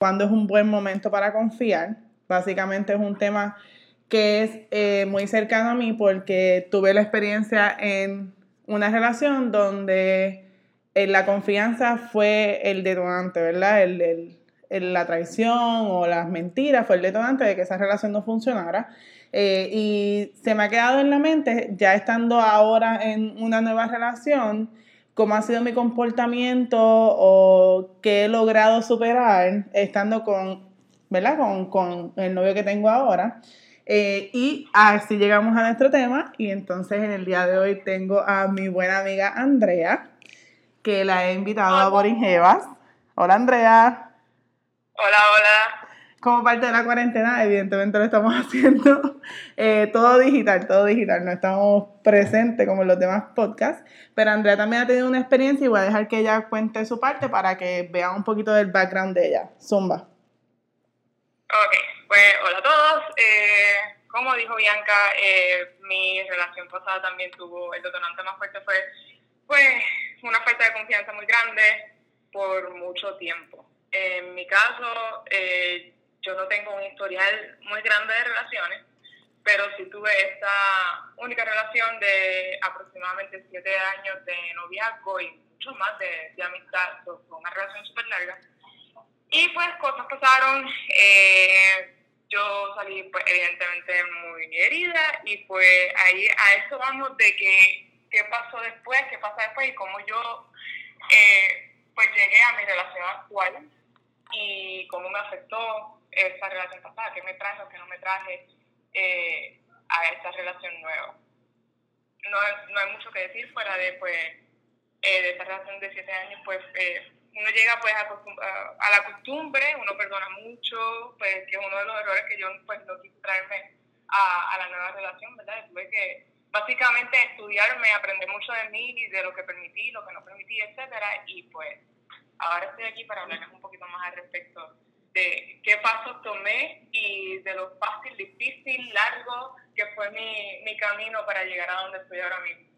cuándo es un buen momento para confiar. Básicamente es un tema que es eh, muy cercano a mí porque tuve la experiencia en una relación donde eh, la confianza fue el detonante, ¿verdad? El, la traición o las mentiras fue el detonante de que esa relación no funcionara. Eh, y se me ha quedado en la mente, ya estando ahora en una nueva relación, cómo ha sido mi comportamiento o qué he logrado superar estando con, ¿verdad? Con, el novio que tengo ahora. Eh, y así llegamos a nuestro tema y entonces en el día de hoy tengo a mi buena amiga Andrea, que la he invitado a Boringevas. Hola Andrea. Hola, hola como parte de la cuarentena, evidentemente lo estamos haciendo eh, todo digital, todo digital, no estamos presentes como los demás podcasts, pero Andrea también ha tenido una experiencia y voy a dejar que ella cuente su parte para que vean un poquito del background de ella. Zumba. Ok, pues hola a todos. Eh, como dijo Bianca, eh, mi relación pasada también tuvo, el detonante más fuerte fue pues una falta de confianza muy grande por mucho tiempo. En mi caso, eh, yo no tengo un historial muy grande de relaciones, pero sí tuve esta única relación de aproximadamente siete años de noviazgo y mucho más de, de amistad, fue una relación súper larga. Y pues cosas pasaron, eh, yo salí pues evidentemente muy herida y pues ahí a eso vamos de que qué pasó después, qué pasa después y cómo yo eh, pues llegué a mi relación actual y cómo me afectó esa relación pasada, qué me traje o qué no me traje eh, a esta relación nueva. No, no hay mucho que decir fuera de, pues, eh, de esta relación de siete años, pues eh, uno llega pues a, la costumbre, uno perdona mucho, pues que es uno de los errores que yo pues no quise traerme a, a la nueva relación, ¿verdad? Tuve que básicamente estudiarme, aprender mucho de mí y de lo que permití, lo que no permití, etcétera, y pues ahora estoy aquí para hablarles un poquito más al respecto de qué pasos tomé y de lo fácil, difícil, largo que fue mi, mi camino para llegar a donde estoy ahora mismo.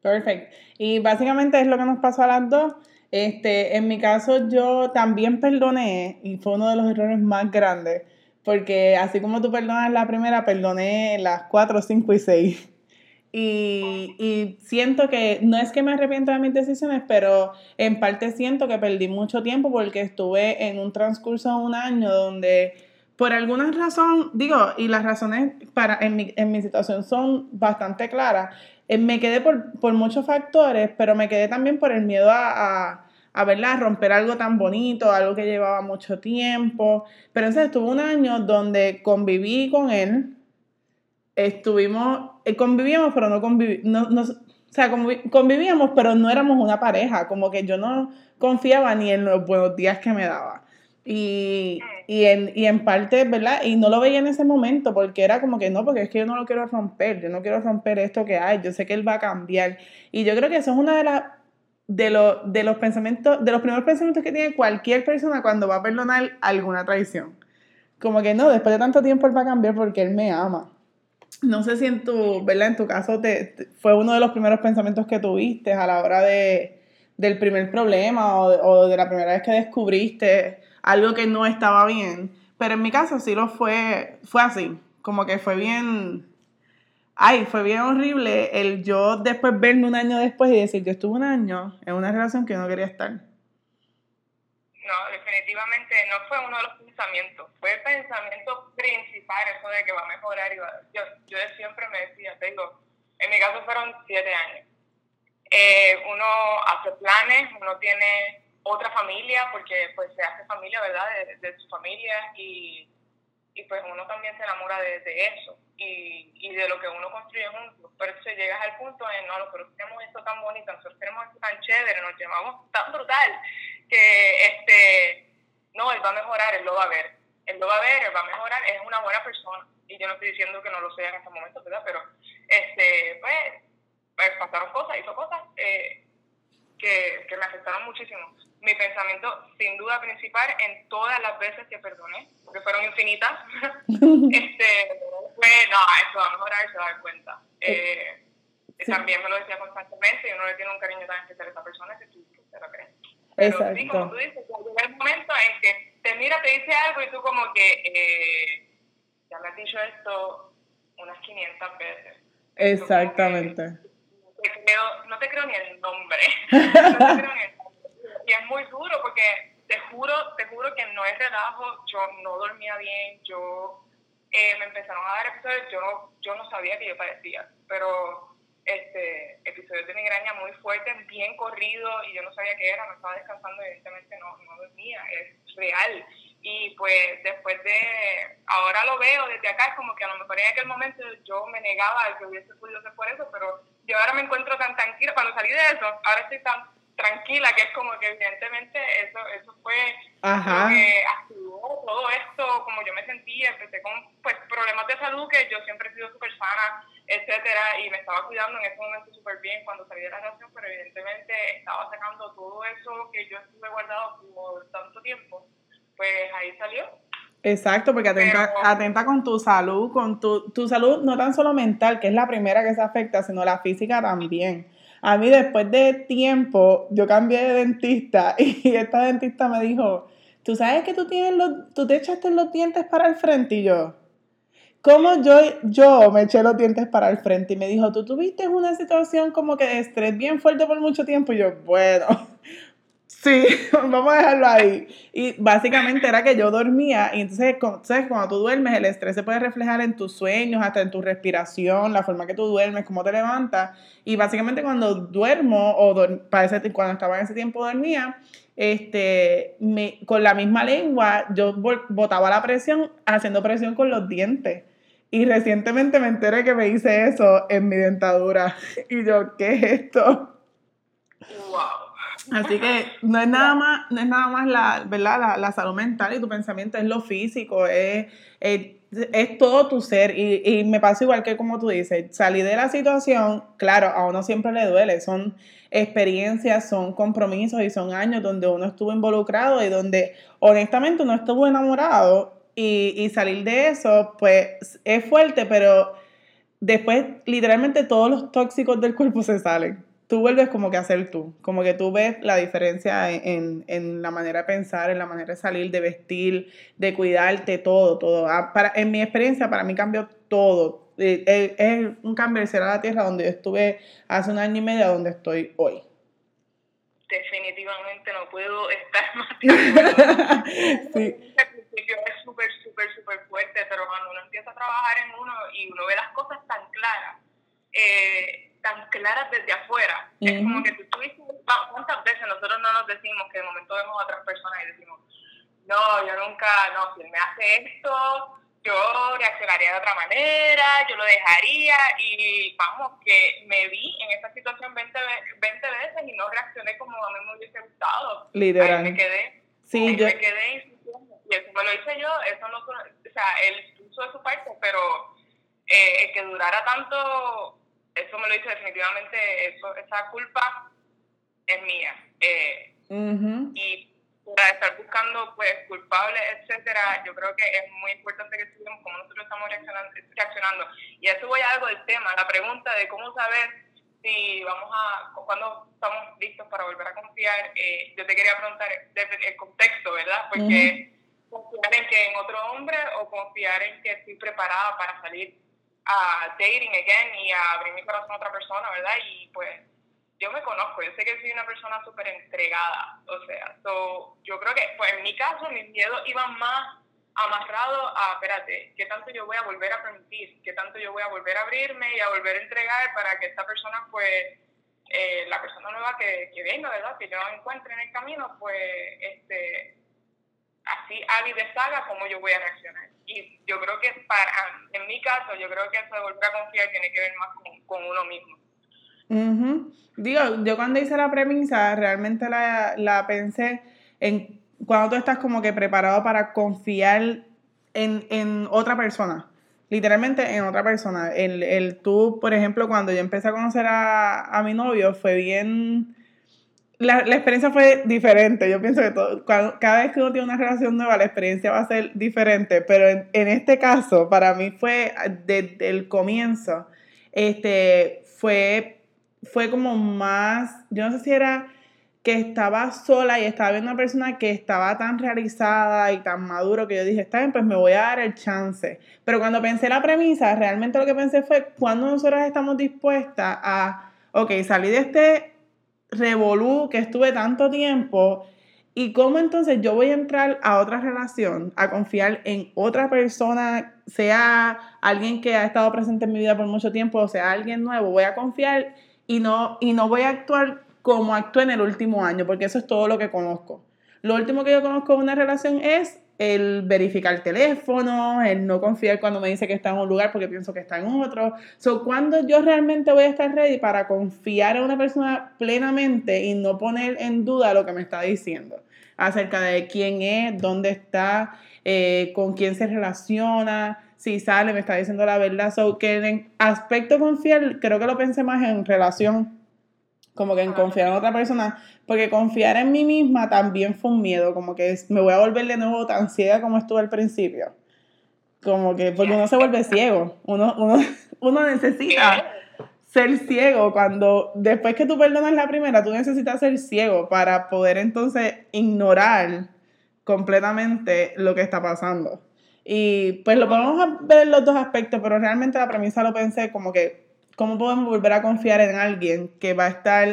Perfecto. Y básicamente es lo que nos pasó a las dos. Este, en mi caso yo también perdoné y fue uno de los errores más grandes, porque así como tú perdonas la primera, perdoné las cuatro, cinco y seis. Y, y, siento que no es que me arrepiento de mis decisiones, pero en parte siento que perdí mucho tiempo porque estuve en un transcurso de un año donde por alguna razón, digo, y las razones para, en, mi, en mi situación son bastante claras, eh, me quedé por, por, muchos factores, pero me quedé también por el miedo a, a, a, ¿verdad? a romper algo tan bonito, algo que llevaba mucho tiempo. Pero entonces estuve un año donde conviví con él, estuvimos, eh, convivíamos, pero no convivíamos, no, o sea, convivíamos, pero no éramos una pareja, como que yo no confiaba ni en los buenos días que me daba. Y, y, en, y en parte, ¿verdad? Y no lo veía en ese momento porque era como que no, porque es que yo no lo quiero romper, yo no quiero romper esto que hay, yo sé que él va a cambiar. Y yo creo que eso es una de las de, lo, de los pensamientos, de los primeros pensamientos que tiene cualquier persona cuando va a perdonar alguna traición. Como que no, después de tanto tiempo él va a cambiar porque él me ama no sé si en tu, ¿verdad? En tu caso te, fue uno de los primeros pensamientos que tuviste a la hora de, del primer problema o de, o de, la primera vez que descubriste algo que no estaba bien. Pero en mi caso sí lo fue, fue así, como que fue bien, ay, fue bien horrible el yo después verme un año después y decir, yo estuve un año en una relación que yo no quería estar. No, definitivamente no fue uno de los fue el pensamiento principal, eso de que va a mejorar. Y yo, yo siempre me decía, tengo, en mi caso fueron siete años. Eh, uno hace planes, uno tiene otra familia, porque pues se hace familia, ¿verdad? De, de su familia y, y, pues uno también se enamora de, de eso y, y, de lo que uno construye juntos. Pero si llegas al punto de, no, nosotros tenemos esto tan bonito, nosotros tenemos esto tan chévere, nos llevamos tan brutal, que este no, él va a mejorar, él lo va a ver. Él lo va a ver, él va a mejorar, es una buena persona. Y yo no estoy diciendo que no lo sea en este momento, ¿verdad? Pero, este, pues, pues pasaron cosas, hizo cosas eh, que, que me afectaron muchísimo. Mi pensamiento, sin duda principal, en todas las veces que perdoné, porque fueron infinitas, este, fue, no, eso va a mejorar, se va a dar cuenta. Eh, También me lo decía constantemente y uno le tiene un cariño tan especial a esa persona que tú se lo crees. Pero sí, como tú dices, llega el momento en que te mira, te dice algo y tú como que, eh, ya me has dicho esto unas 500 veces. Exactamente. No te, creo, no te creo ni el nombre. no te creo ni el nombre. Y es muy duro porque te juro, te juro que no es relajo, yo no dormía bien, yo eh, me empezaron a dar episodios, yo no, yo no sabía que yo padecía, pero este episodios de migraña muy fuertes, bien corrido y yo no sabía qué era, no estaba descansando, evidentemente no, no dormía, es real. Y pues después de, ahora lo veo desde acá, es como que a lo mejor en aquel momento yo me negaba a que hubiese podido ser por eso, pero yo ahora me encuentro tan tranquila, cuando salí de eso, ahora estoy tan tranquila, que es como que evidentemente eso, eso fue Ajá. lo que activó todo esto, como yo me sentía, empecé con pues problemas de salud, que yo siempre he sido súper sana, etcétera, y me estaba cuidando en ese momento súper bien cuando salí de la relación, pero evidentemente estaba sacando todo eso que yo estuve guardado por tanto tiempo, pues ahí salió. Exacto, porque atenta, atenta con tu salud, con tu, tu salud no tan solo mental, que es la primera que se afecta, sino la física también a mí después de tiempo, yo cambié de dentista y esta dentista me dijo, tú sabes que tú tienes los, tú te echaste los dientes para el frente y yo, ¿cómo yo, yo me eché los dientes para el frente? Y me dijo, tú tuviste una situación como que de estrés bien fuerte por mucho tiempo y yo, bueno, Sí, vamos a dejarlo ahí. Y básicamente era que yo dormía y entonces, ¿sabes? cuando tú duermes, el estrés se puede reflejar en tus sueños, hasta en tu respiración, la forma que tú duermes, cómo te levantas. Y básicamente cuando duermo, o parece, cuando estaba en ese tiempo dormía, este, me, con la misma lengua, yo botaba la presión haciendo presión con los dientes. Y recientemente me enteré que me hice eso en mi dentadura. Y yo, ¿qué es esto? ¡Wow! Así que no es nada más, no es nada más la, ¿verdad? La, salud mental y tu pensamiento, es lo físico, es, es, todo tu ser. Y, y, me pasa igual que como tú dices, salir de la situación, claro, a uno siempre le duele, son experiencias, son compromisos y son años donde uno estuvo involucrado y donde honestamente uno estuvo enamorado y, y salir de eso, pues es fuerte, pero después literalmente todos los tóxicos del cuerpo se salen tú vuelves como que a ser tú, como que tú ves la diferencia en, en, la manera de pensar, en la manera de salir, de vestir, de cuidarte, todo, todo. Ah, para, en mi experiencia, para mí cambió todo. Eh, eh, es un cambio de ser a la tierra donde yo estuve hace un año y medio a donde estoy hoy. Definitivamente no puedo estar más sí. es súper, súper, súper fuerte, pero cuando uno empieza a trabajar en uno y uno ve las cosas tan claras, eh, tan claras desde afuera. Es como que tú dices, ¿cuántas veces nosotros no nos decimos que de momento vemos a otras personas y decimos, no, yo nunca, no, si él me hace esto, yo reaccionaría de otra manera, yo lo dejaría y vamos, que me vi en esta situación 20, 20 veces y no reaccioné como a mí me hubiese gustado. Literal. Ahí me quedé. Sí, yo... me quedé y eso me lo hice yo, eso no, o sea, él puso de su parte, pero eh, el que durara tanto eso me lo dice definitivamente, eso, esa culpa es mía. Eh, y para estar buscando pues culpables, etcétera, yo creo que es muy importante que estudiemos cómo nosotros estamos reaccionando, Y eso voy a algo del tema, la pregunta de cómo saber si vamos a, cuando estamos listos para volver a confiar, eh, yo te quería preguntar desde el contexto, ¿verdad? Porque confiar en que en otro hombre o confiar en que estoy preparada para salir a dating again y a abrir mi corazón a otra persona, ¿verdad? Y pues yo me conozco, yo sé que soy una persona súper entregada, o sea, yo creo que, pues en mi caso, mis miedos iban más amarrados a, espérate, ¿qué tanto yo voy a volver a permitir? ¿Qué tanto yo voy a volver a abrirme y a volver a entregar para que esta persona, pues, eh, la persona nueva que, que venga, ¿verdad? Que yo encuentre en el camino, pues, este, así haga y deshaga, cómo yo voy a reaccionar. Y yo creo que para, en mi caso, yo creo que eso de volver a confiar tiene que ver más con, uno mismo. Digo, yo cuando hice la premisa, realmente la, la pensé en cuando tú estás como que preparado para confiar en, en otra persona literalmente en otra persona. El, el, tú, por ejemplo, cuando yo empecé a conocer a, a mi novio, fue bien la, la, experiencia fue diferente. Yo pienso que todo, cada vez que uno tiene una relación nueva, la experiencia va a ser diferente. Pero en, este caso, para mí fue desde el comienzo, este, fue, fue como más, yo no sé si era que estaba sola y estaba viendo una persona que estaba tan realizada y tan maduro que yo dije, está bien, pues me voy a dar el chance. Pero cuando pensé la premisa, realmente lo que pensé fue, cuando nosotros estamos dispuestas a, ok, salir de este revolú que estuve tanto tiempo y cómo entonces yo voy a entrar a otra relación, a confiar en otra persona, sea alguien que ha estado presente en mi vida por mucho tiempo, o sea alguien nuevo, voy a confiar y no, y no voy a actuar como actué en el último año, porque eso es todo lo que conozco. Lo último que yo conozco de una relación es el verificar el teléfono, el no confiar cuando me dice que está en un lugar porque pienso que está en otro. So, cuando yo realmente voy a estar ready para confiar en una persona plenamente y no poner en duda lo que me está diciendo acerca de quién es, dónde está, eh, con quién se relaciona, si sale, me está diciendo la verdad. So, que en aspecto confiar, creo que lo pensé más en relación como que en confiar en otra persona, porque confiar en mí misma también fue un miedo, como que me voy a volver de nuevo tan ciega como estuve al principio. Como que, porque uno se vuelve ciego, uno, uno, uno necesita ser ciego cuando, después que tú perdonas la primera, tú necesitas ser ciego para poder entonces ignorar completamente lo que está pasando. Y pues lo podemos ver en los dos aspectos, pero realmente la premisa lo pensé como que ¿Cómo podemos volver a confiar en alguien que va a estar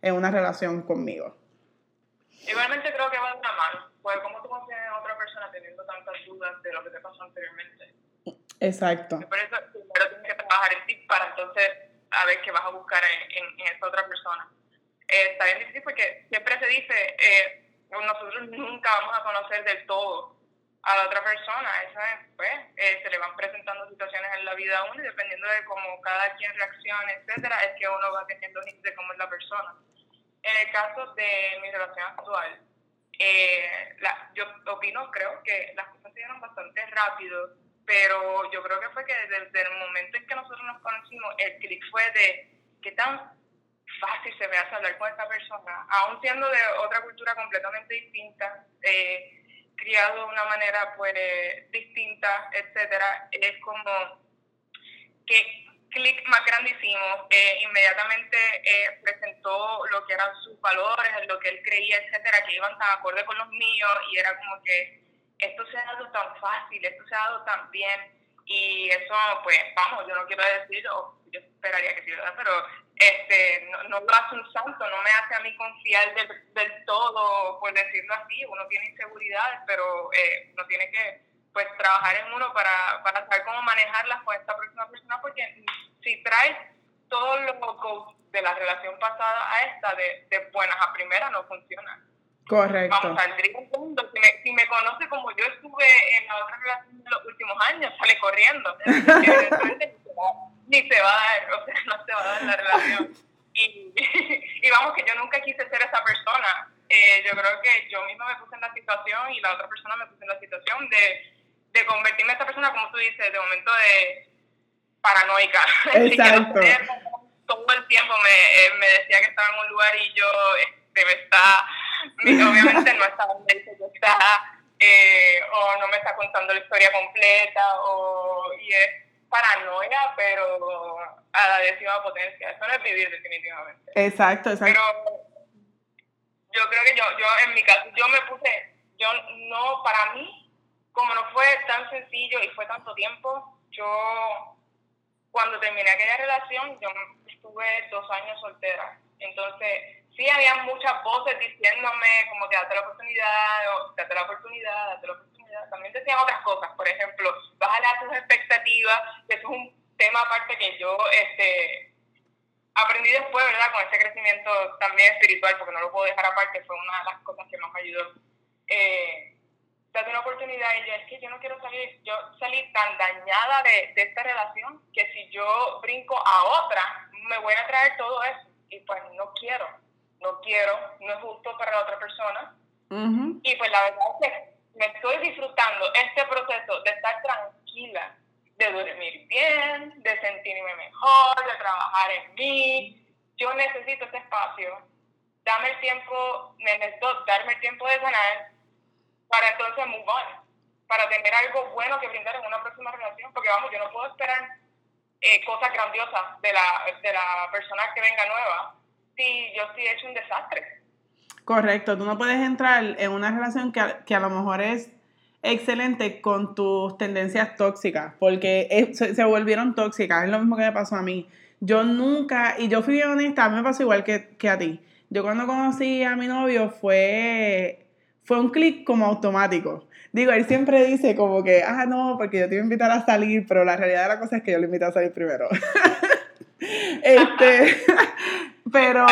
en una relación conmigo? Igualmente creo que va de la mano. Pues, ¿cómo tú confías en otra persona teniendo tantas dudas de lo que te pasó anteriormente? Exacto. por eso primero tienes que trabajar en ti para entonces a ver qué vas a buscar en, en, esa otra persona. Eh, está bien difícil porque siempre se dice, eh, nosotros nunca vamos a conocer del todo a la otra persona. Eso es, pues, eh, se le van presentando situaciones en la vida a uno y dependiendo de cómo cada quien reaccione, etcétera, es que uno va teniendo hints de cómo es la persona. En el caso de mi relación actual, eh, la, yo opino, creo que las cosas se dieron bastante rápido, pero yo creo que fue que desde el momento en que nosotros nos conocimos, el clic fue de qué tan fácil se me hace hablar con esta persona, aún siendo de otra cultura completamente distinta. Eh, criado de una manera pues distinta, etcétera, es como que clic más grandísimo, eh, inmediatamente eh, presentó lo que eran sus valores, lo que él creía, etcétera, que iban tan acorde con los míos y era como que esto se ha dado tan fácil, esto se ha dado tan bien y eso pues vamos, yo no quiero decir, o yo esperaría que sí, ¿verdad? Pero este, no, no, lo hace un santo, no me hace a mí confiar del, del todo, por decirlo así, uno tiene inseguridades, pero eh, uno tiene que pues trabajar en uno para, para saber cómo manejarlas con esta próxima persona, porque si traes todos los de la relación pasada a esta, de, de buenas a primeras, no funciona. Correcto. Vamos, saldría un mundo. Si me, si me conoce como yo estuve en la otra relación de los últimos años, sale corriendo. ni se va a dar, o sea, no se va a dar la relación. Y, y vamos, que yo nunca quise ser esa persona. Eh, yo creo que yo misma me puse en la situación y la otra persona me puso en la situación de, de convertirme en esa persona, como tú dices, de momento de paranoica. Exacto. todo el tiempo me, eh, me decía que estaba en un lugar y yo este, me está, obviamente no está donde dice que está, eh, o no me está contando la historia completa, o, y es paranoia, pero a la décima potencia. Eso no es vivir definitivamente. Exacto, exacto. Pero yo creo que yo, yo en mi caso, yo me puse, yo no, para mí, como no fue tan sencillo y fue tanto tiempo, yo cuando terminé aquella relación, yo estuve dos años soltera. Entonces, sí había muchas voces diciéndome como que date la oportunidad, o date la oportunidad, date la oportunidad también decían otras cosas, por ejemplo, a tus expectativas, eso es un tema aparte que yo este, aprendí después, ¿verdad? Con este crecimiento también espiritual, porque no lo puedo dejar aparte, fue una de las cosas que más me ayudó. Eh, date una oportunidad y yo es que yo no quiero salir, yo salí tan dañada de, de esta relación que si yo brinco a otra, me voy a traer todo eso. Y pues no quiero, no quiero, no es justo para la otra persona. Y pues la verdad es que me estoy disfrutando este proceso de estar tranquila, de dormir bien, de sentirme mejor, de trabajar en mí. Yo necesito ese espacio. Dame el tiempo, necesito darme el tiempo de sanar para entonces move on, para tener algo bueno que brindar en una próxima relación, porque vamos, yo no puedo esperar eh, cosas grandiosas de la, de la persona que venga nueva si yo estoy hecho un desastre. Correcto, tú no puedes entrar en una relación que a, que a lo mejor es excelente con tus tendencias tóxicas, porque se, volvieron tóxicas, es lo mismo que me pasó a mí. Yo nunca, y yo fui honesta, a mí me pasó igual que, que a ti. Yo cuando conocí a mi novio fue, fue un clic como automático. Digo, él siempre dice como que, ah, no, porque yo te iba a invitar a salir, pero la realidad de la cosa es que yo lo invité a salir primero. este, pero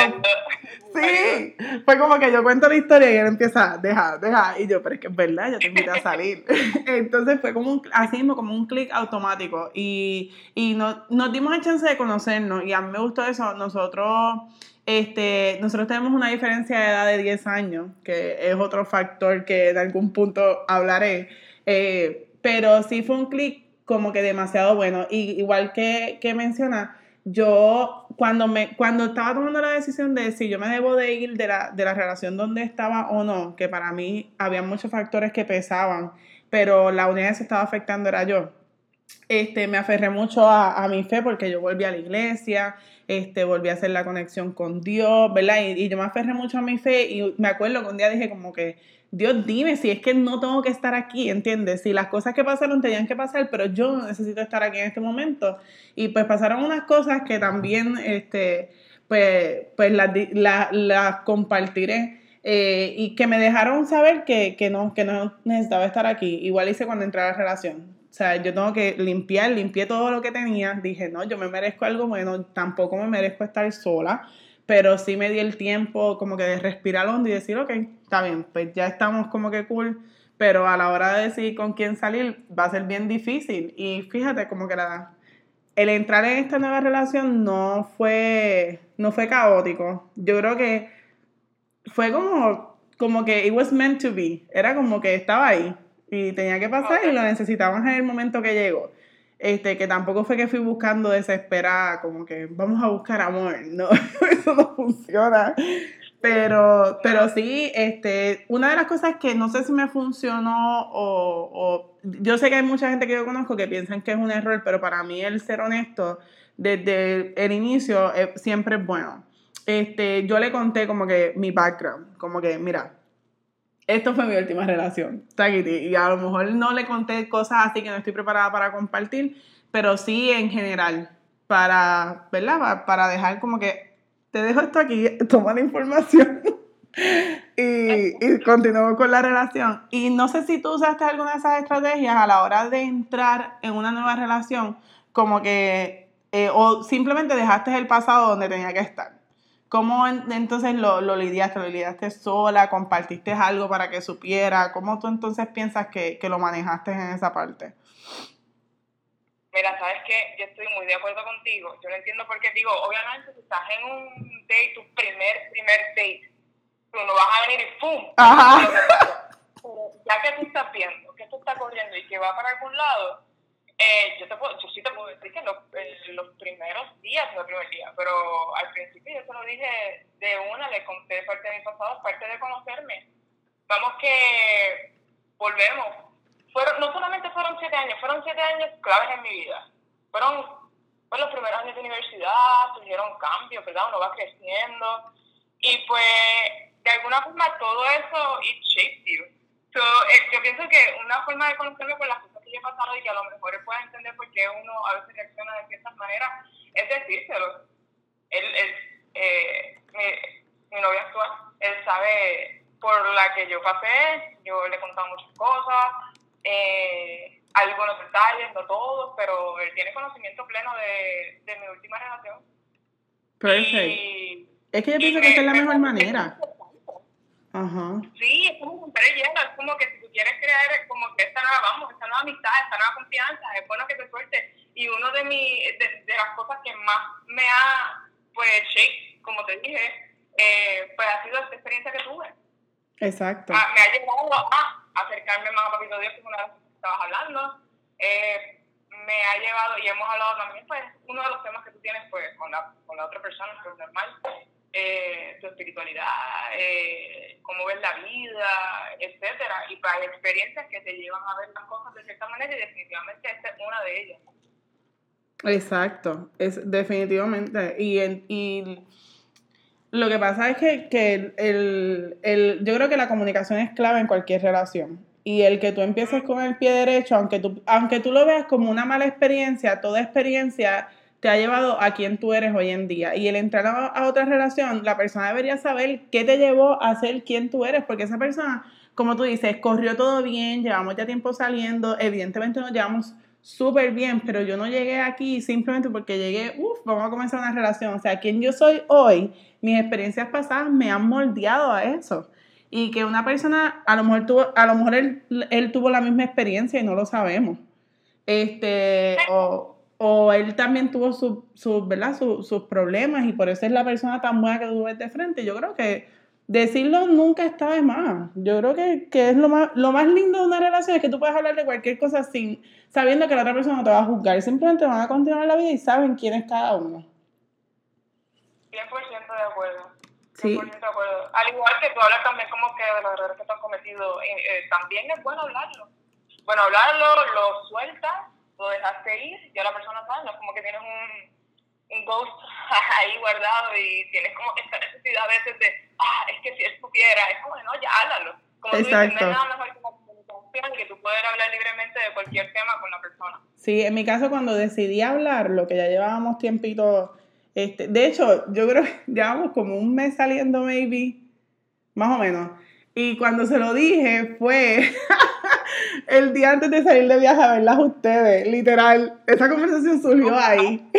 sí, fue como que yo cuento la historia y él empieza, deja, deja, y yo, pero es que es verdad, yo te invité a salir. Entonces fue como un, así mismo, como un clic automático. Y, y no, nos dimos el chance de conocernos y a mí me gustó eso, nosotros este, nosotros tenemos una diferencia de edad de 10 años, que es otro factor que en algún punto hablaré, eh, pero sí fue un clic como que demasiado bueno. Y igual que, que menciona, yo cuando, me, cuando estaba tomando la decisión de si yo me debo de ir de la, de la relación donde estaba o no, que para mí había muchos factores que pesaban, pero la unidad que se estaba afectando era yo. Este, me aferré mucho a, a mi fe porque yo volví a la iglesia, este, volví a hacer la conexión con Dios, ¿verdad? Y, y, yo me aferré mucho a mi fe y me acuerdo que un día dije como que, Dios dime si es que no tengo que estar aquí, ¿entiendes? Si las cosas que pasaron tenían que pasar, pero yo necesito estar aquí en este momento. Y pues pasaron unas cosas que también, este, pues, pues las, las, compartiré. Eh, y que me dejaron saber que, que, no, que no necesitaba estar aquí. Igual hice cuando entré a la relación. O sea, yo tengo que limpiar, limpié todo lo que tenía. Dije, no, yo me merezco algo bueno, tampoco me merezco estar sola, pero sí me di el tiempo como que de respirar hondo y decir, ok, está bien, pues ya estamos como que cool, pero a la hora de decidir con quién salir va a ser bien difícil. Y fíjate, como que la, el entrar en esta nueva relación no fue, no fue caótico. Yo creo que fue como, como que it was meant to be. Era como que estaba ahí y tenía que pasar y lo necesitaban en el momento que llegó. Este, que tampoco fue que fui buscando desesperada, como que vamos a buscar amor, no, eso no funciona. Pero, pero sí, este, una de las cosas que no sé si me funcionó o, yo sé que hay mucha gente que yo conozco que piensan que es un error, pero para mí el ser honesto desde el inicio eh, siempre es bueno. Este, yo le conté como que mi background, como que, mira, esto fue mi última relación, y a lo mejor no le conté cosas así que no estoy preparada para compartir, pero sí en general, para, ¿verdad? Para dejar como que, te dejo esto aquí, toma la información y, y continúo con la relación. Y no sé si tú usaste alguna de esas estrategias a la hora de entrar en una nueva relación, como que, eh, o simplemente dejaste el pasado donde tenía que estar. ¿Cómo entonces lo, lo, lidiaste? ¿Lo lidiaste sola? ¿Compartiste algo para que supiera? ¿Cómo tú entonces piensas que, que lo manejaste en esa parte? Mira, sabes que yo estoy muy de acuerdo contigo. Yo no entiendo por qué digo, obviamente si estás en un date, tu primer, primer date, tú no vas a venir y ¡pum! Ajá. ya que tú estás viendo que esto está corriendo y que va para algún lado, eh, yo, te puedo, yo sí te puedo decir que los, los primeros días, no el primer día, pero al principio yo te lo dije de una, le conté parte de mi pasado, parte de conocerme. Vamos que volvemos. Fueron, no solamente fueron siete años, fueron siete años claves en mi vida. Fueron, fueron los primeros años de universidad, tuvieron cambios, ¿verdad? Uno va creciendo. Y pues, de alguna forma, todo eso, it shapes you. So, eh, yo pienso que una forma de conocerme por las cosas que he pasado y que a lo mejor él pueda entender por qué uno a veces reacciona de ciertas maneras, es decírselo. Él, él eh, mi, mi novio actual, él sabe por la que yo pasé, yo le he contado muchas cosas, eh, algunos detalles, no todos, pero él tiene conocimiento pleno de, de mi última relación. Perfecto. Es que yo pienso que esta es la mejor manera. Ajá. Sí, es como hielo, es como que si quieres crear como que esta nueva, vamos, esta nueva amistad, esta nueva confianza, es bueno que te suelte. Y uno de, mi, de, de las cosas que más me ha, pues, shake, como te dije, eh, pues ha sido esta experiencia que tuve. Exacto. Ah, me ha llevado a acercarme más a Papito Dios, que es una de las cosas que estabas hablando. Eh, me ha llevado, y hemos hablado también, pues, uno de los temas que tú tienes, pues, con la, con la otra persona, que es normal, eh, tu espiritualidad, eh, cómo ves la vida, etcétera. Y para experiencias que te llevan a ver las cosas de cierta manera y definitivamente esta es una de ellas. Exacto, es definitivamente. Y, y Lo que pasa es que, que el, el, yo creo que la comunicación es clave en cualquier relación. Y el que tú empieces con el pie derecho, aunque tú, aunque tú lo veas como una mala experiencia, toda experiencia te ha llevado a quien tú eres hoy en día. Y el entrar a, otra relación, la persona debería saber qué te llevó a ser quien tú eres, porque esa persona, como tú dices, corrió todo bien, llevamos ya tiempo saliendo, evidentemente nos llevamos súper bien, pero yo no llegué aquí simplemente porque llegué, uff, vamos a comenzar una relación. O sea, quien yo soy hoy, mis experiencias pasadas me han moldeado a eso. Y que una persona, a lo mejor, tuvo, a lo mejor él, él tuvo la misma experiencia y no lo sabemos. Este, o, o él también tuvo sus su, ¿verdad? sus problemas y por eso es la persona tan buena que tú ves de frente. Yo creo que decirlo nunca está de más. Yo creo que, que, es lo más, lo más lindo de una relación es que tú puedes hablar de cualquier cosa sin sabiendo que la otra persona no te va a juzgar. Simplemente van a continuar la vida y saben quién es cada uno. 100% de acuerdo. 100% sí. de acuerdo. Al igual que tú hablas también como que de los errores que tú has cometido, eh, eh, también es bueno hablarlo. Bueno, hablarlo, lo sueltas lo dejaste ir, ya la persona sabe, no es como que tienes un, un ghost ahí guardado y tienes como esta necesidad a veces de, ah, es que si él supiera, es como, no, ya háblalo. Como Exacto. tú dices, no hay nada mejor que tú puedas hablar libremente de cualquier tema con la persona. Sí, en mi caso cuando decidí hablar, lo que ya llevábamos tiempito, este, de hecho, yo creo que llevamos como un mes saliendo, maybe, más o menos. Y cuando se lo dije fue el día antes de salir de viaje a verlas ustedes, literal. Esa conversación surgió ahí.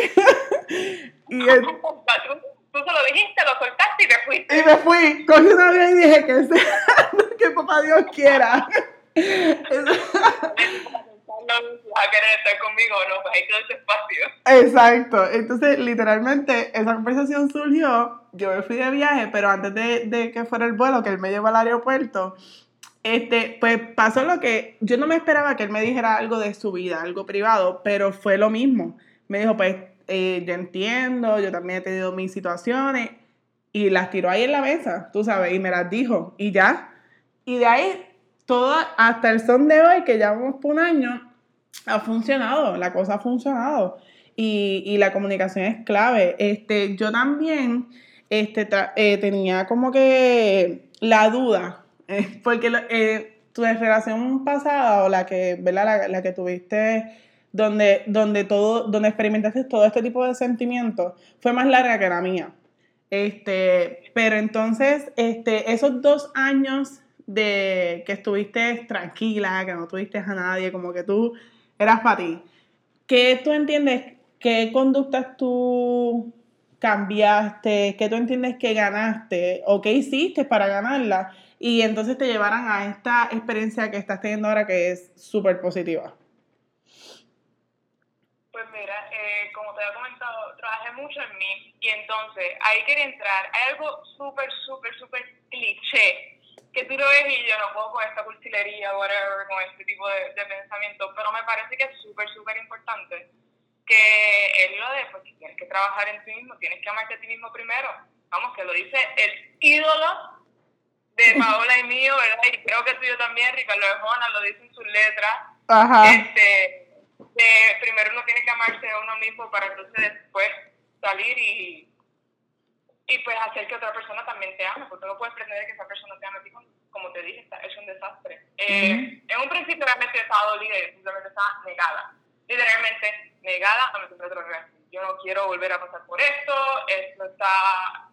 y tú, se lo dijiste, lo soltaste y te fuiste. Y me fui, cogí una vez y dije que sea, que papá Dios quiera. a querer estar conmigo no, pues hay todo ese espacio. Exacto. Entonces, literalmente, esa conversación surgió, yo me fui de viaje, pero antes de, de que fuera el vuelo, que él me llevó al aeropuerto, este, pues pasó lo que yo no me esperaba que él me dijera algo de su vida, algo privado, pero fue lo mismo. Me dijo, pues eh, yo entiendo, yo también he tenido mis situaciones y las tiró ahí en la mesa, tú sabes, y me las dijo y ya. Y de ahí, todo hasta el son de hoy, que llevamos por un año, ha funcionado, la cosa ha funcionado. Y, y la comunicación es clave. Este, yo también este, eh, tenía como que la duda porque eh, tu relación pasada o la que, ¿verdad? La, que tuviste donde, donde, todo, donde experimentaste todo este tipo de sentimientos fue más larga que la mía. Este, pero entonces, este, esos dos años de que estuviste tranquila, que no tuviste a nadie, como que tú eras para ti, ¿qué tú entiendes? ¿Qué conductas tú cambiaste? ¿Qué tú entiendes que ganaste? ¿O qué hiciste para ganarla? Y entonces te llevaran a esta experiencia que estás teniendo ahora que es súper positiva? Pues mira, eh, como te había comentado, trabajé mucho en mí y entonces ahí quería entrar. Hay algo súper, súper, súper cliché que tú lo ves y yo no puedo con esta cursilería, whatever, con este tipo de, de pensamiento, pero me parece que es súper, súper importante que es lo de, pues, tienes que trabajar en ti mismo, tienes que amarte a ti mismo primero. Vamos, que lo dice el ídolo de Paola y mío, ¿verdad? Y creo que tuyo también, Ricardo Arjona, lo dice en sus letras. Ajá. Este, primero uno tiene que amarse a uno mismo para entonces después salir y, y pues hacer que otra persona también te ame, porque no puedes pretender que esa persona te ame a ti, como te dije, es un desastre. Eh, en un principio realmente estaba dolida y simplemente estaba negada, literalmente negada a mi otra Yo no quiero volver a pasar por esto, esto está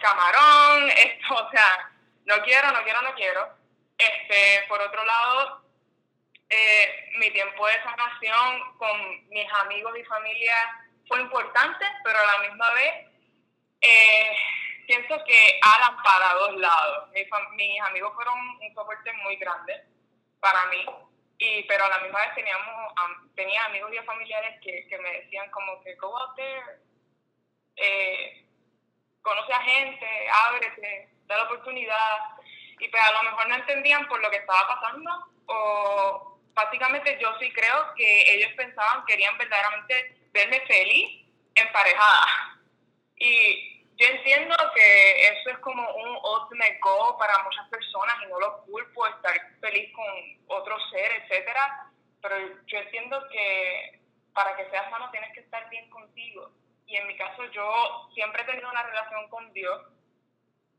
camarón, esto, o sea, no quiero, no quiero, no quiero. Este, por otro lado, eh, mi tiempo de sanación con mis amigos y familia fue importante, pero a la misma vez eh, pienso que Alan para dos lados. Mis, mis amigos fueron un soporte muy grande para mí, y, pero a la misma vez teníamos, tenía amigos y familiares que, que me decían como que go out there, eh, conoce a gente, ábrete, da la oportunidad. Y pues a lo mejor no entendían por lo que estaba pasando o básicamente yo sí creo que ellos pensaban, querían verdaderamente verme feliz, emparejada. Y yo entiendo que eso es como un ultimate goal para muchas personas y no lo culpo estar feliz con otro ser, etcétera, pero yo entiendo que para que seas sano tienes que estar bien contigo. Y en mi caso yo siempre he tenido una relación con Dios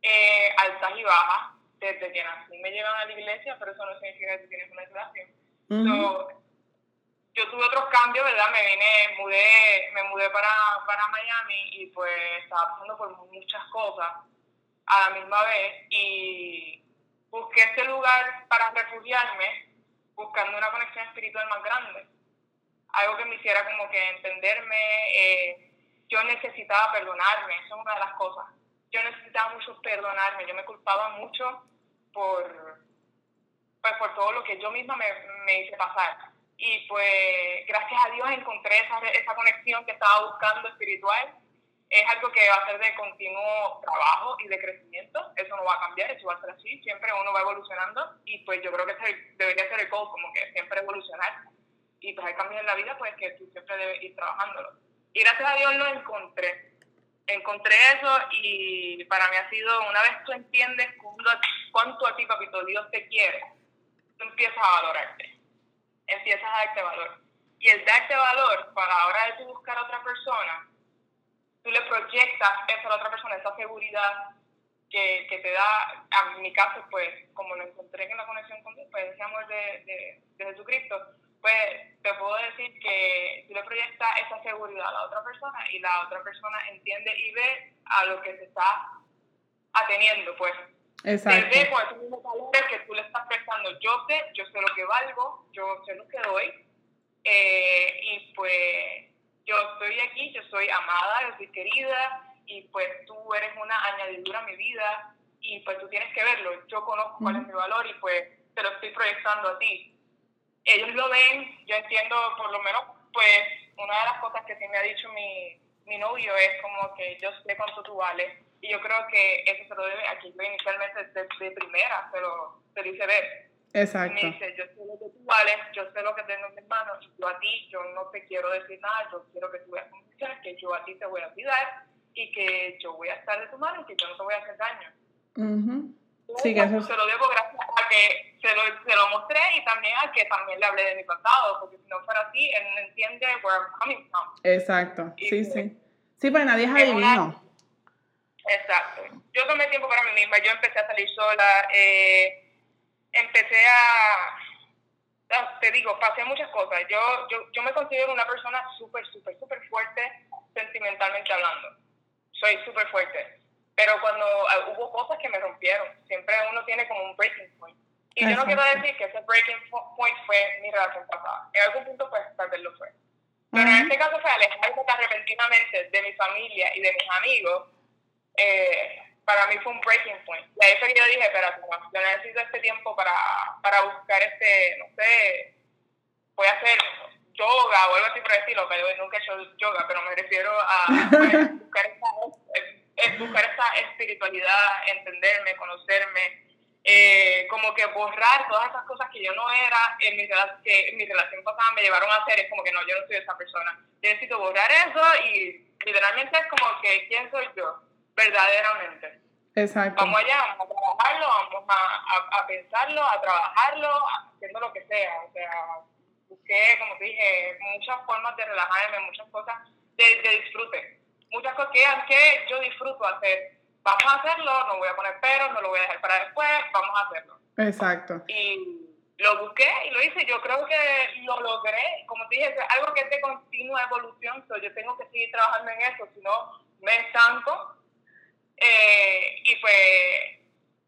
eh, altas y bajas, desde que nací me llevan a la iglesia, pero eso no significa que tienes una relación. yo tuve otros cambios, ¿verdad? Me vine, mudé, me mudé para, para Miami y pues estaba pasando por muchas cosas a la misma vez y busqué este lugar para refugiarme buscando una conexión espiritual más grande. Algo que me hiciera como que entenderme, eh, yo necesitaba perdonarme, eso es una de las cosas. Yo necesitaba mucho perdonarme, yo me culpaba mucho por, pues, por todo lo que yo misma me, me hice pasar. Y pues gracias a Dios encontré esa, esa conexión que estaba buscando espiritual es algo que va a ser de continuo trabajo y de crecimiento. Eso no va a cambiar, eso va a ser así. Siempre uno va evolucionando y pues yo creo que ese debería ser el goal, como que siempre evolucionar. Y pues hay cambios en la vida, pues que tú siempre debes ir trabajándolo. Y gracias a Dios lo encontré. Encontré eso y para mí ha sido, una vez tú entiendes cuánto a ti, papito, Dios te quiere, tú empiezas a valorarte. Empiezas a darte valor. Y el darte valor, para ahora de tú buscar a otra persona, tú le proyectas eso a la otra persona, esa seguridad que, que te da, en mi caso, pues, como lo encontré en la conexión con Dios, pues, ese amor de, de, de Jesucristo, pues, te puedo decir que tú le proyectas esa seguridad a la otra persona y la otra persona entiende y ve a lo que se está ateniendo, pues. Exacto. Te ve con esos mismos valores que tú le estás prestando. Yo sé, yo sé lo que valgo, yo sé lo que doy, eh, y pues yo estoy aquí, yo soy amada, yo soy querida y pues tú eres una añadidura a mi vida y pues tú tienes que verlo. Yo conozco cuál es mi valor y pues te lo estoy proyectando a ti. Ellos lo ven, yo entiendo por lo menos pues una de las cosas que sí me ha dicho mi, mi novio es como que yo sé cuánto tú vales y yo creo que eso se lo debe aquí yo inicialmente de, de primera se lo, se lo hice ver Exacto. Me dice, yo sé lo que tú vales, yo sé lo que tengo en mis manos, yo a ti, yo no te quiero decir nada, yo quiero que tú veas que yo a ti te voy a cuidar y que yo voy a estar de tu mano y que yo no te voy a hacer daño. Sí, que eso... Se lo debo gracias a que se lo, se lo mostré y también a que también le hablé de mi pasado, porque si no fuera así, él no entiende where I'm coming from. Exacto, sí, sí. Sí, pero nadie es adivino. Exacto. Yo tomé tiempo para mí misma, yo empecé a salir sola, eh, empecé a, te digo, pasé muchas cosas. Yo, yo, yo me considero una persona súper, súper, súper fuerte sentimentalmente hablando. Soy súper fuerte. Pero cuando ah, hubo cosas que me rompieron, siempre uno tiene como un breaking point. Y yo no quiero decir que ese breaking point fue mi relación pasada. En algún punto, pues, tal vez lo fue. Pero en este caso fue alejarme tan repentinamente de mi familia y de mis amigos. Eh, para mí fue un breaking point. Y ahí fue que yo dije, espérate, yo necesito este tiempo para, para buscar este, no sé, voy a hacer yoga o algo así por el estilo, pero nunca he hecho yoga, pero me refiero a, buscar, esta, buscar esta espiritualidad, entenderme, conocerme, eh, como que borrar todas esas cosas que yo no era en mi, que en mi relación pasada me llevaron a hacer, es como que no, yo no soy esa persona. Yo necesito borrar eso y literalmente es como que, ¿quién soy yo? verdaderamente. Exacto. Vamos allá, vamos a trabajarlo, vamos a, a, pensarlo, a trabajarlo, haciendo lo que sea. O sea, busqué, como te dije, muchas formas de relajarme, muchas cosas de, de disfrute. Muchas cosas que, yo disfruto hacer. Vamos a hacerlo, no voy a poner peros, no lo voy a dejar para después, vamos a hacerlo. Exacto. Y lo busqué y lo hice. Yo creo que lo logré. Como te dije, es algo que es de continua evolución. So yo tengo que seguir trabajando en eso, si no me estanco eh, y pues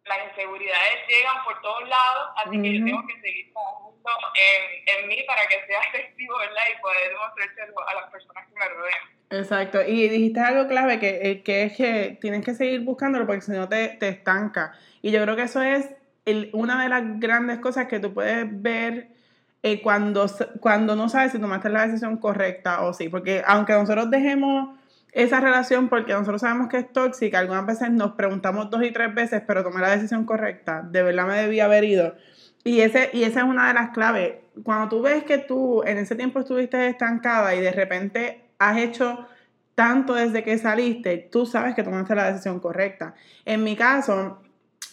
las inseguridades llegan por todos lados, así que yo tengo que seguir trabajando en, en mí para que sea efectivo, ¿verdad? Y poder demostrárselo a las personas que me rodean. Exacto, y dijiste algo clave que, eh, que es que tienes que seguir buscándolo porque si no te, te estanca. Y yo creo que eso es el, una de las grandes cosas que tú puedes ver eh, cuando, cuando no sabes si tomaste la decisión correcta o sí, porque aunque nosotros dejemos esa relación porque nosotros sabemos que es tóxica. Algunas veces nos preguntamos dos y tres veces, pero tomé la decisión correcta. De verdad me debía haber ido. Y, ese, y esa es una de las claves. Cuando tú ves que tú en ese tiempo estuviste estancada y de repente has hecho tanto desde que saliste, tú sabes que tomaste la decisión correcta. En mi caso,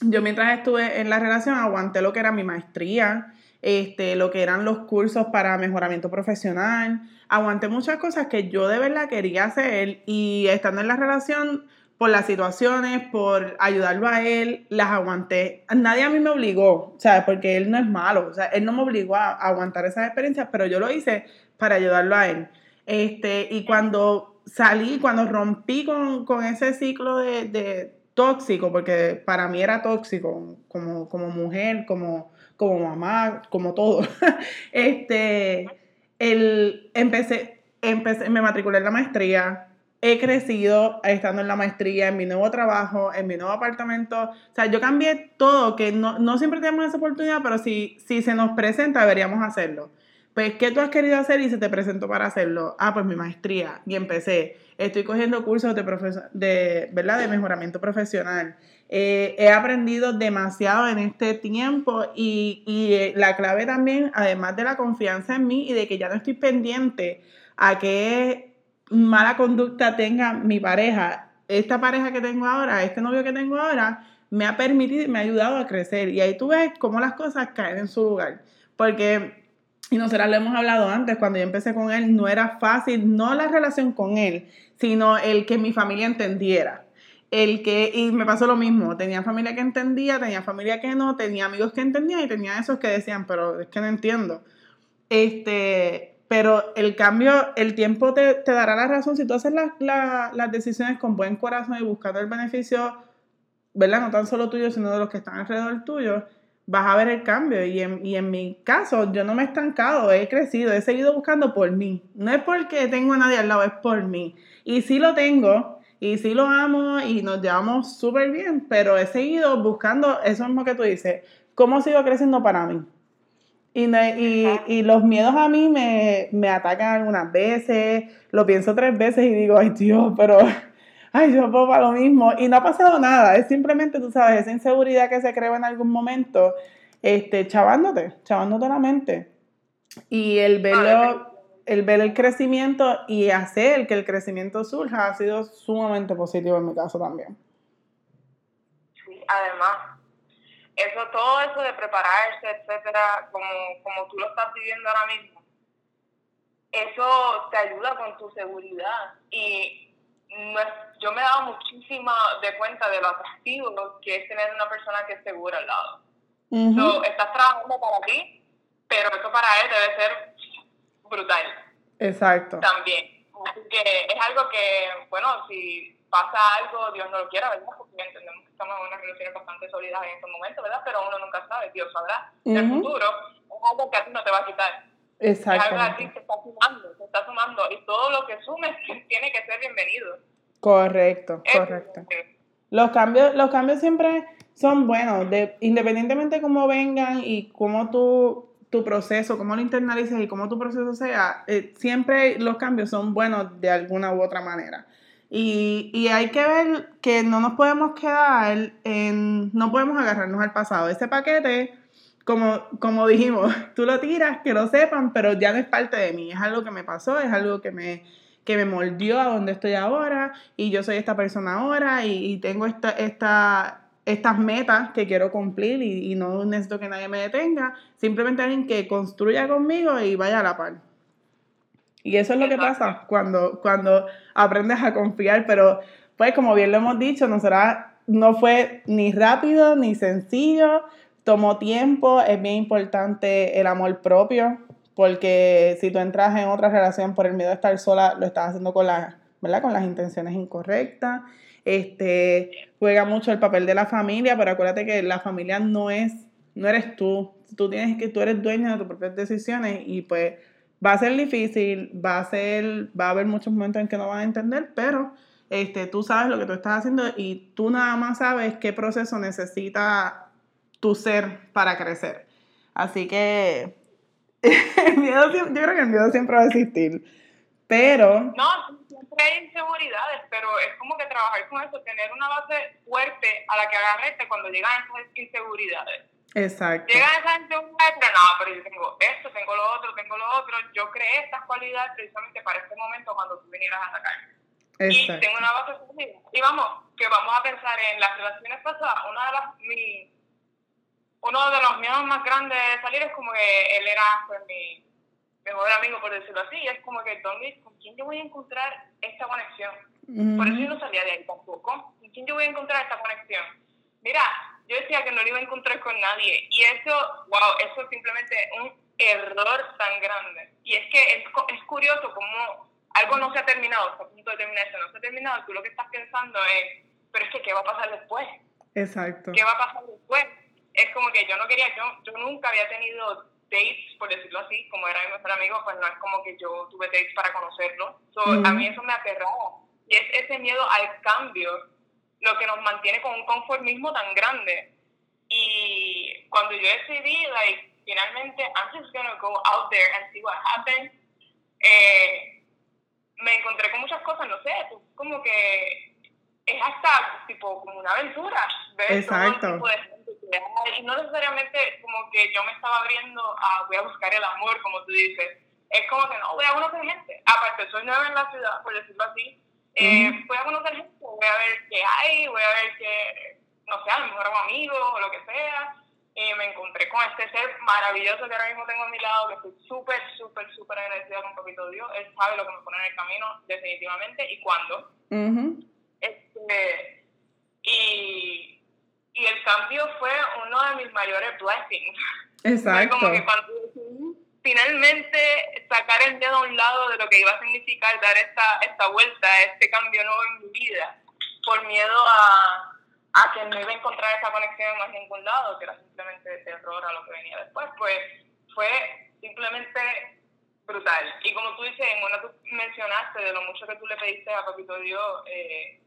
yo mientras estuve en la relación aguanté lo que era mi maestría, este, lo que eran los cursos para mejoramiento profesional. Aguanté muchas cosas que yo de verdad quería hacer y estando en la relación, por las situaciones, por ayudarlo a él, las aguanté. Nadie a mí me obligó, sea, porque él no es malo, o sea, él no me obligó a aguantar esas experiencias, pero yo lo hice para ayudarlo a él. Este, y cuando salí, cuando rompí con, con ese ciclo de, de, tóxico, porque para mí era tóxico, como, como mujer, como, como mamá, como todo, este, el, empecé, empecé, me matriculé en la maestría, he crecido estando en la maestría, en mi nuevo trabajo, en mi nuevo apartamento. O sea, yo cambié todo, que no, no siempre tenemos esa oportunidad, pero si, si se nos presenta, deberíamos hacerlo. Pues, ¿qué tú has querido hacer y se te presentó para hacerlo? Ah, pues mi maestría. Y empecé. Estoy cogiendo cursos de, de, ¿verdad? de mejoramiento profesional. Eh, he aprendido demasiado en este tiempo y, eh, la clave también, además de la confianza en mí y de que ya no estoy pendiente a qué mala conducta tenga mi pareja, esta pareja que tengo ahora, este novio que tengo ahora, me ha permitido y me ha ayudado a crecer. Y ahí tú ves cómo las cosas caen en su lugar. Porque, y nosotras lo hemos hablado antes, cuando yo empecé con él, no era fácil, no la relación con él, sino el que mi familia entendiera. El que, y me pasó lo mismo, tenía familia que entendía, tenía familia que no, tenía amigos que entendían y tenía esos que decían, pero es que no entiendo. Este, pero el cambio, el tiempo te, te dará la razón si tú haces las decisiones con buen corazón y buscando el beneficio, ¿verdad? No tan solo tuyo, sino de los que están alrededor tuyo, vas a ver el cambio. Y en, y en mi caso, yo no me he estancado, he crecido, he seguido buscando por mí. No es porque tengo a nadie al lado, es por mí. Y sí lo tengo, y sí lo amo, y nos llevamos súper bien, pero he seguido buscando eso mismo que tú dices, cómo sigo creciendo para mí. Y, y, y, los miedos a mí me, me, atacan algunas veces, lo pienso tres veces y digo, ay Dios, pero, ay, yo puedo para lo mismo. Y no ha pasado nada, es simplemente, tú sabes, esa inseguridad que se crea en algún momento, este, chavándote, chavándote la mente. Y el verlo, el ver el crecimiento y hacer que el crecimiento surja ha sido sumamente positivo en mi caso también. Sí, además, eso, todo eso de prepararse, etcétera, como, como tú lo estás viviendo ahora mismo, eso te ayuda con tu seguridad. Y yo me he dado muchísima de cuenta de lo atractivo que es tener una persona que es segura al lado. estás trabajando para ti, pero eso para él debe ser brutal. Exacto. También. Así que es algo que, bueno, si pasa algo, Dios no lo quiera, ¿verdad? Porque entendemos que estamos en unas relaciones bastante sólidas en estos momentos, ¿verdad? Pero uno nunca sabe, Dios sabrá. En el futuro es algo que a ti no te va a quitar. Exacto. Es algo a ti que está sumando, se está sumando. Y todo lo que sumes tiene que ser bienvenido. Correcto, correcto. Los cambios, los cambios siempre son buenos, de, independientemente de cómo vengan y cómo tú tu proceso, cómo lo internalices y cómo tu proceso sea, eh, siempre los cambios son buenos de alguna u otra manera. Y, y, hay que ver que no nos podemos quedar en, no podemos agarrarnos al pasado. Ese paquete, como, como dijimos, tú lo tiras, que lo sepan, pero ya no es parte de mí, es algo que me pasó, es algo que me, que me a donde estoy ahora y yo soy esta persona ahora y, y tengo esta, esta, estas metas que quiero cumplir y, y, no necesito que nadie me detenga, simplemente alguien que construya conmigo y vaya a la par. Y eso es lo que pasa cuando, cuando aprendes a confiar, pero pues como bien lo hemos dicho, no, será, no fue ni rápido ni sencillo, tomó tiempo, es bien importante el amor propio, porque si tú entras en otra relación por el miedo a estar sola, lo estás haciendo con, la, ¿verdad? con las intenciones incorrectas. Este, juega mucho el papel de la familia, pero acuérdate que la familia no es, no eres tú. Tú tienes que, tú eres dueño de tus propias decisiones y pues Va a ser difícil, va a ser, va a haber muchos momentos en que no van a entender, pero este, tú sabes lo que tú estás haciendo y tú nada más sabes qué proceso necesita tu ser para crecer. Así que el miedo, yo creo que el miedo siempre va a existir, pero... siempre hay inseguridades, pero es como que trabajar con eso, tener una base fuerte a la que agarrarte cuando llegan esas inseguridades. Exacto. Llega esa gente un metro, no, pero yo tengo esto, tengo lo otro, tengo lo otro. Yo creé estas cualidades precisamente para este momento cuando tú vinieras a atacar. Y tengo una base sólida. Y vamos, que vamos a pensar en las relaciones pasadas. Una de las, mi, uno de los miedos más grandes de salir es como que él era pues, mi, mejor amigo, por decirlo así, y es como que, ¿dónde, ¿con quién yo voy a encontrar esta conexión? Por eso yo no salía de ahí tampoco. ¿Con quién yo voy a encontrar esta conexión? Mira, yo decía que no lo iba a encontrar con nadie, y eso, wow, eso es simplemente un error tan grande. Y es que es, es curioso como algo no se ha terminado, está a punto de terminarse, no se ha terminado, tú lo que estás pensando es, pero es que, ¿qué va a pasar después? Exacto. ¿Qué va a pasar después? Es como que yo no quería, yo, yo nunca había tenido dates, por decirlo así, como era mi mejor amigo, pues no es como que yo tuve dates para conocerlo. A mí eso me aterraba. Y es ese miedo al cambio lo que nos mantiene con un conformismo tan grande. Y cuando yo decidí, like, finalmente, I'm just gonna go out there and see what happens, eh, me encontré con muchas cosas, no sé, como que es hasta tipo como una aventura, ver Exacto. tipo de y no necesariamente como que yo me estaba abriendo a voy a buscar el amor, como tú dices. Es como que no, voy a conocer gente. Aparte, soy nueva en la ciudad, por decirlo así. Eh, Voy a conocer gente, voy a ver qué hay, voy a ver qué, no sé, a lo mejor hago amigos o lo que sea. Y me encontré con este ser maravilloso que ahora mismo tengo a mi lado, que estoy súper, súper, súper agradecida con Papito Dios. Él sabe lo que me pone en el camino, definitivamente, y cuándo. este, y y el cambio fue uno de mis mayores blessings. Exacto. Como que cuando finalmente sacar el dedo a un lado de lo que iba a significar dar esta, esta vuelta, este cambio nuevo en mi vida, por miedo a, a que no iba a encontrar esa conexión en más ningún lado, que era simplemente terror a lo que venía después, pues fue simplemente brutal. Y como tú dices, en una tú mencionaste de lo mucho que tú le pediste a Papito Dios eh,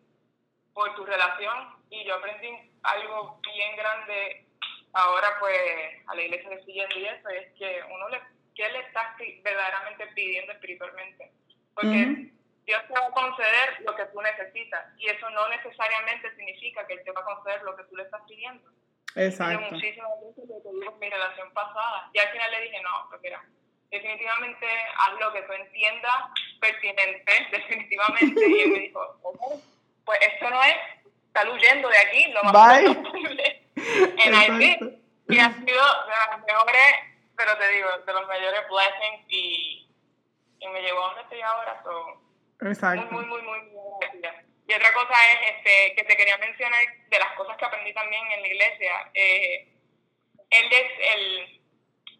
por tu relación, y yo aprendí algo bien grande ahora pues a la iglesia que sigue y eso es que uno le, ¿qué le está verdaderamente pidiendo espiritualmente? Porque Dios te va a conceder lo que tú necesitas y eso no necesariamente significa que Él te va a conceder lo que tú le estás pidiendo. Exacto. Muchísimas veces le pedí mi relación pasada y al final le dije, no, pues mira, definitivamente haz lo que tú entiendas pertinente, definitivamente. y él me dijo, pues esto no es estar huyendo de aquí lo más posible en Haití. Y ha sido de las mejores, pero te digo, de los mayores blessings y, y me llevó a donde estoy ahora. So, Exacto. Muy, muy, muy, muy, Y otra cosa es este, que te quería mencionar de las cosas que aprendí también en la iglesia. Eh, él, es, el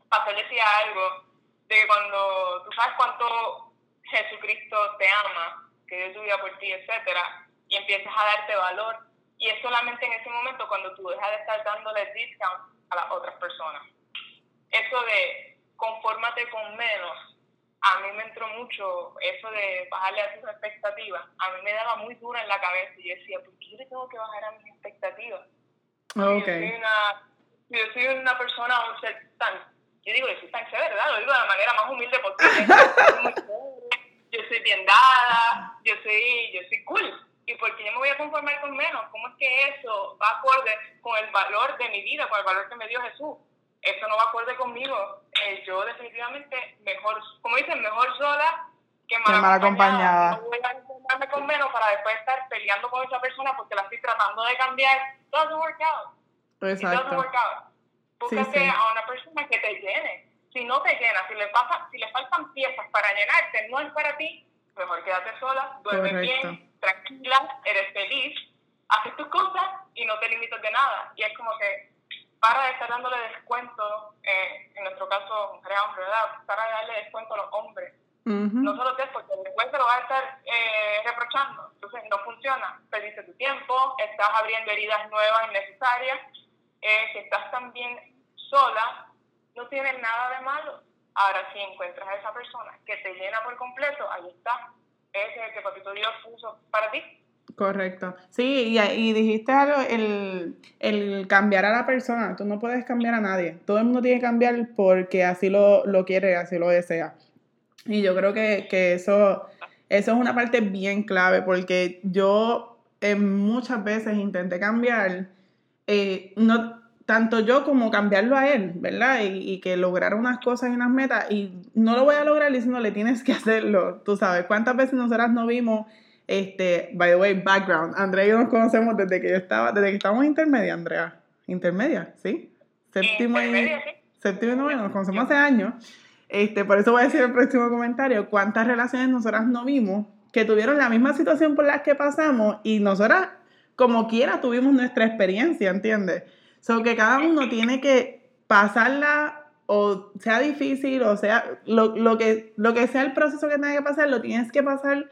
pastor decía algo de que cuando tú sabes cuánto Jesucristo te ama, que dio su vida por ti, etcétera, y empiezas a darte valor. Y es solamente en ese momento cuando tú dejas de estar dándole discount a las otras personas. Eso de confórmate con menos, a mí me entró mucho eso de bajarle a tus expectativas. A mí me daba muy dura en la cabeza y yo decía, ¿por qué yo le tengo que bajar a mis expectativas? Okay. Yo, soy una, yo soy una persona, un ser tan, yo digo, yo soy tan chévere, ¿verdad? Lo digo de la manera más humilde posible. yo soy bien dada, yo soy, yo soy cool ¿Y por qué yo me voy a conformar con menos? ¿Cómo es que eso va acorde con el valor de mi vida, con el valor que me dio Jesús? Eso no va acorde conmigo. Eh, yo definitivamente mejor, como dicen, mejor sola que mal, acompañada. No voy a conformarme con menos para después estar peleando con esa persona porque la estoy tratando de cambiar. Doesn't work out. Exacto. Doesn't work out. Búscate a una persona que te llene. Si no te llena, si le, pasa, si le faltan piezas para llenarte, no es para ti, mejor quédate sola, duerme bien tranquila, eres feliz, haces tus cosas y no te limitas de nada. Y es como que para de estar dándole descuento, eh, en nuestro caso, mujer a. Para de darle descuento a los hombres. No solo te porque después te lo vas a estar eh, reprochando. Entonces no funciona. Perdiste tu tiempo, estás abriendo heridas nuevas innecesarias. Eh, si estás también sola, no tienes nada de malo. Ahora, si encuentras a esa persona que te llena por completo, ahí está ese que Papito Dios puso para ti. Correcto. Sí, y, y dijiste algo, el, el, cambiar a la persona. Tú no puedes cambiar a nadie. Todo el mundo tiene que cambiar porque así lo, lo quiere, así lo desea. Y yo creo que, que eso, eso es una parte bien clave porque yo eh, muchas veces intenté cambiar. Eh, no, tanto yo como cambiarlo a él, ¿verdad? Y, que lograr unas cosas y unas metas. Y no lo voy a lograr diciendo le tienes que hacerlo. Tú sabes, ¿cuántas veces nosotras no vimos, este, by the way, background? Andrea y yo nos conocemos desde que yo estaba, desde que estábamos intermedia, Andrea. Intermedia, ¿sí? Séptimo y, séptimo y noveno, nos conocemos hace años. Este, por eso voy a decir el próximo comentario, cuántas relaciones nosotras no vimos que tuvieron la misma situación por la que pasamos y nosotras, como quiera, tuvimos nuestra experiencia, ¿entiendes? So que cada uno tiene que pasarla o sea difícil o sea lo, lo, que, lo que sea el proceso que tenga que pasar, lo tienes que pasar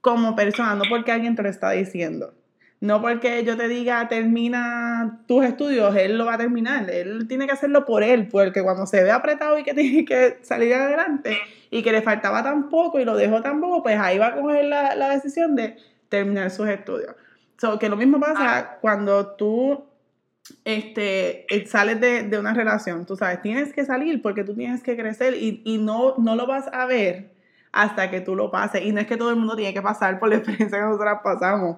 como persona, no porque alguien te lo está diciendo. No porque yo te diga termina tus estudios, él lo va a terminar. Él tiene que hacerlo por él, porque cuando se ve apretado y que tiene que salir adelante y que le faltaba tan poco y lo dejó tan poco, pues ahí va a coger la, la decisión de terminar sus estudios. So, que lo mismo pasa ah. cuando tú este, sales de, de, una relación, tú sabes, tienes que salir porque tú tienes que crecer y, y no, no lo vas a ver hasta que tú lo pases. Y no es que todo el mundo tiene que pasar por la experiencia que nosotros pasamos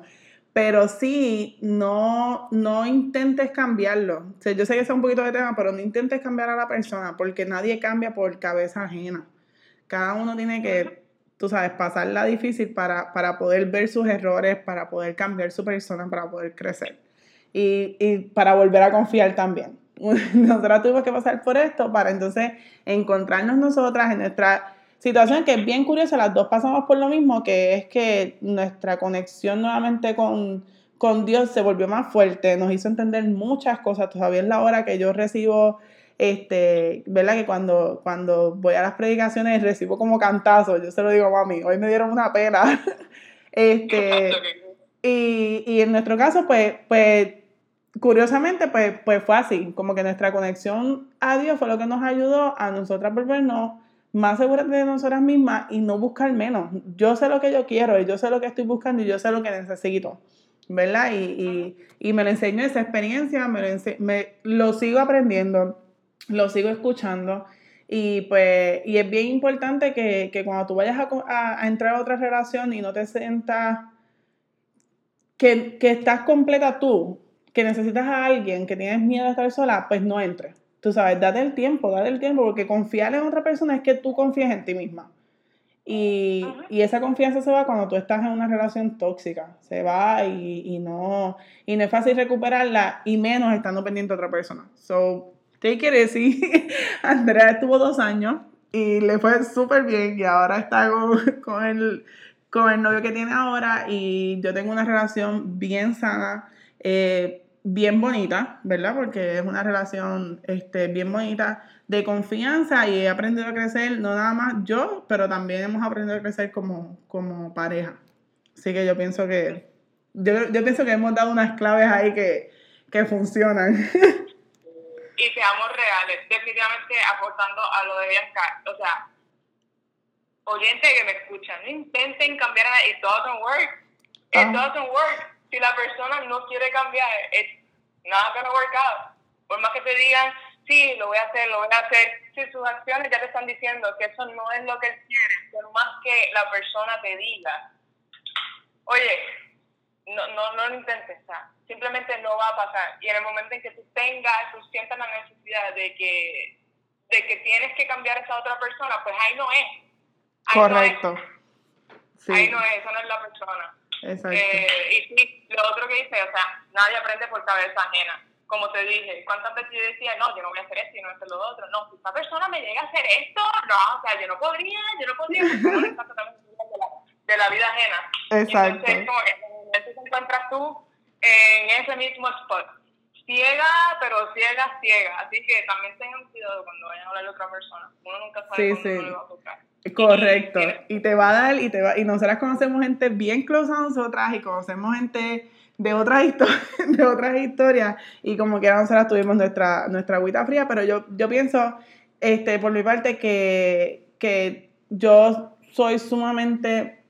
pero sí, no, no intentes cambiarlo. O sea, yo sé que es un poquito de tema, pero no intentes cambiar a la persona, porque nadie cambia por cabeza ajena. Cada uno tiene que, tú sabes, pasarla difícil para, para poder ver sus errores, para poder cambiar su persona, para poder crecer. Y, y para volver a confiar también. Nosotras tuvimos que pasar por esto para entonces encontrarnos nosotras en nuestra Situación que es bien curiosa, las dos pasamos por lo mismo, que es que nuestra conexión nuevamente con, con Dios se volvió más fuerte, nos hizo entender muchas cosas. Todavía es la hora que yo recibo, este, ¿verdad? Que cuando, cuando voy a las predicaciones recibo como cantazos, yo se lo digo a mami, hoy me dieron una pena. este, y, y en nuestro caso, pues, pues curiosamente, pues, pues fue así, como que nuestra conexión a Dios fue lo que nos ayudó a nosotras volvernos más seguras de nosotras mismas y no buscar menos. Yo sé lo que yo quiero y yo sé lo que estoy buscando y yo sé lo que necesito, ¿verdad? Y, me lo enseño esa experiencia, me lo, me lo sigo aprendiendo, lo sigo escuchando. Y pues, y es bien importante que, cuando tú vayas a, entrar a otra relación y no te sientas que, que estás completa tú, que necesitas a alguien, que tienes miedo de estar sola, pues no entres Tú sabes, date el tiempo, date el tiempo, porque confiar en otra persona es que tú confíes en ti misma. Y, y, esa confianza se va cuando tú estás en una relación tóxica. Se va y, y, no, y no es fácil recuperarla, y menos estando pendiente de otra persona. So, take it easy. Andrea estuvo dos años y le fue súper bien y ahora está con, con, el, con el novio que tiene ahora y yo tengo una relación bien sana. Eh, bien bonita, ¿verdad? Porque es una relación este, bien bonita de confianza y he aprendido a crecer, no nada más yo, pero también hemos aprendido a crecer como, como pareja. Así que yo pienso que, yo, yo pienso que hemos dado unas claves ahí que, que funcionan. y seamos reales, definitivamente aportando a lo de Bianca, o sea, oyente que me escuchan, no intenten cambiar, it doesn't work, it ah. doesn't work si la persona no quiere cambiar, es nada gonna work out. Por más que te digan, sí, lo voy a hacer, lo voy a hacer, si sus acciones ya te están diciendo que eso no es lo que él quiere, por más que la persona te diga, oye, no, no, no lo intentes, simplemente no va a pasar. Y en el momento en que tú tengas, tú sientas la necesidad de que, de que tienes que cambiar a esa otra persona, pues ahí no es. Correcto. Ahí no es, esa no es la persona. Eh, y sí, lo otro que dice, o sea, nadie aprende por cabeza ajena. Como te dije, ¿cuántas veces yo decía, no, yo no voy a hacer esto y no voy a hacer lo otro? No, si esta persona me llega a hacer esto, no, o sea, yo no podría, yo no podría, de la, de la vida ajena. Exacto. Entonces, como que te encuentras tú en ese mismo spot. Ciega, pero ciega, ciega. Así que también tengan cuidado cuando vayan a hablar de otra persona. Uno nunca sabe sí, sí. le va a tocar. Correcto. Y te va a dar, y te va, y nosotras conocemos gente bien close a nosotras y conocemos gente de otras historias, de otras historias, y como que nosotras tuvimos nuestra, nuestra agüita fría, pero yo, yo pienso, este, por mi parte, que, que yo soy sumamente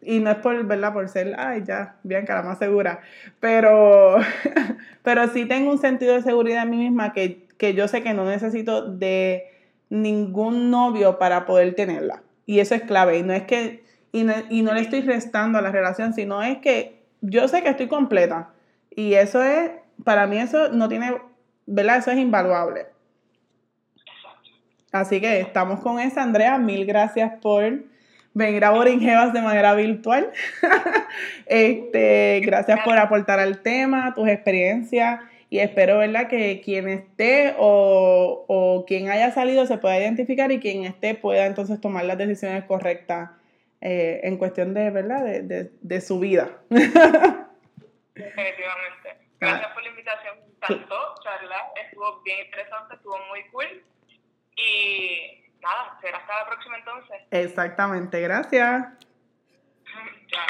y no es por, ¿verdad? Por ser, ay, ya, Bianca, la más segura, pero, pero sí tengo un sentido de seguridad en mí misma que, que yo sé que no necesito de ningún novio para poder tenerla. Y eso es clave. Y no es que, y no, y no le estoy restando a la relación, sino es que yo sé que estoy completa. Y eso es, para mí eso no tiene, ¿verdad? Eso es invaluable. Así que estamos con esa, Andrea. Mil gracias por venir a Boringevas de manera virtual. este, gracias por aportar al tema, tus experiencias y espero, ¿verdad?, que quien esté o, o quien haya salido se pueda identificar y quien esté pueda entonces tomar las decisiones correctas eh, en cuestión de, ¿verdad?, de, de, de su vida. Definitivamente. Gracias por la invitación, me encantó charlar, estuvo bien interesante, estuvo muy cool y nada, será hasta la próxima entonces. Exactamente, gracias. ya.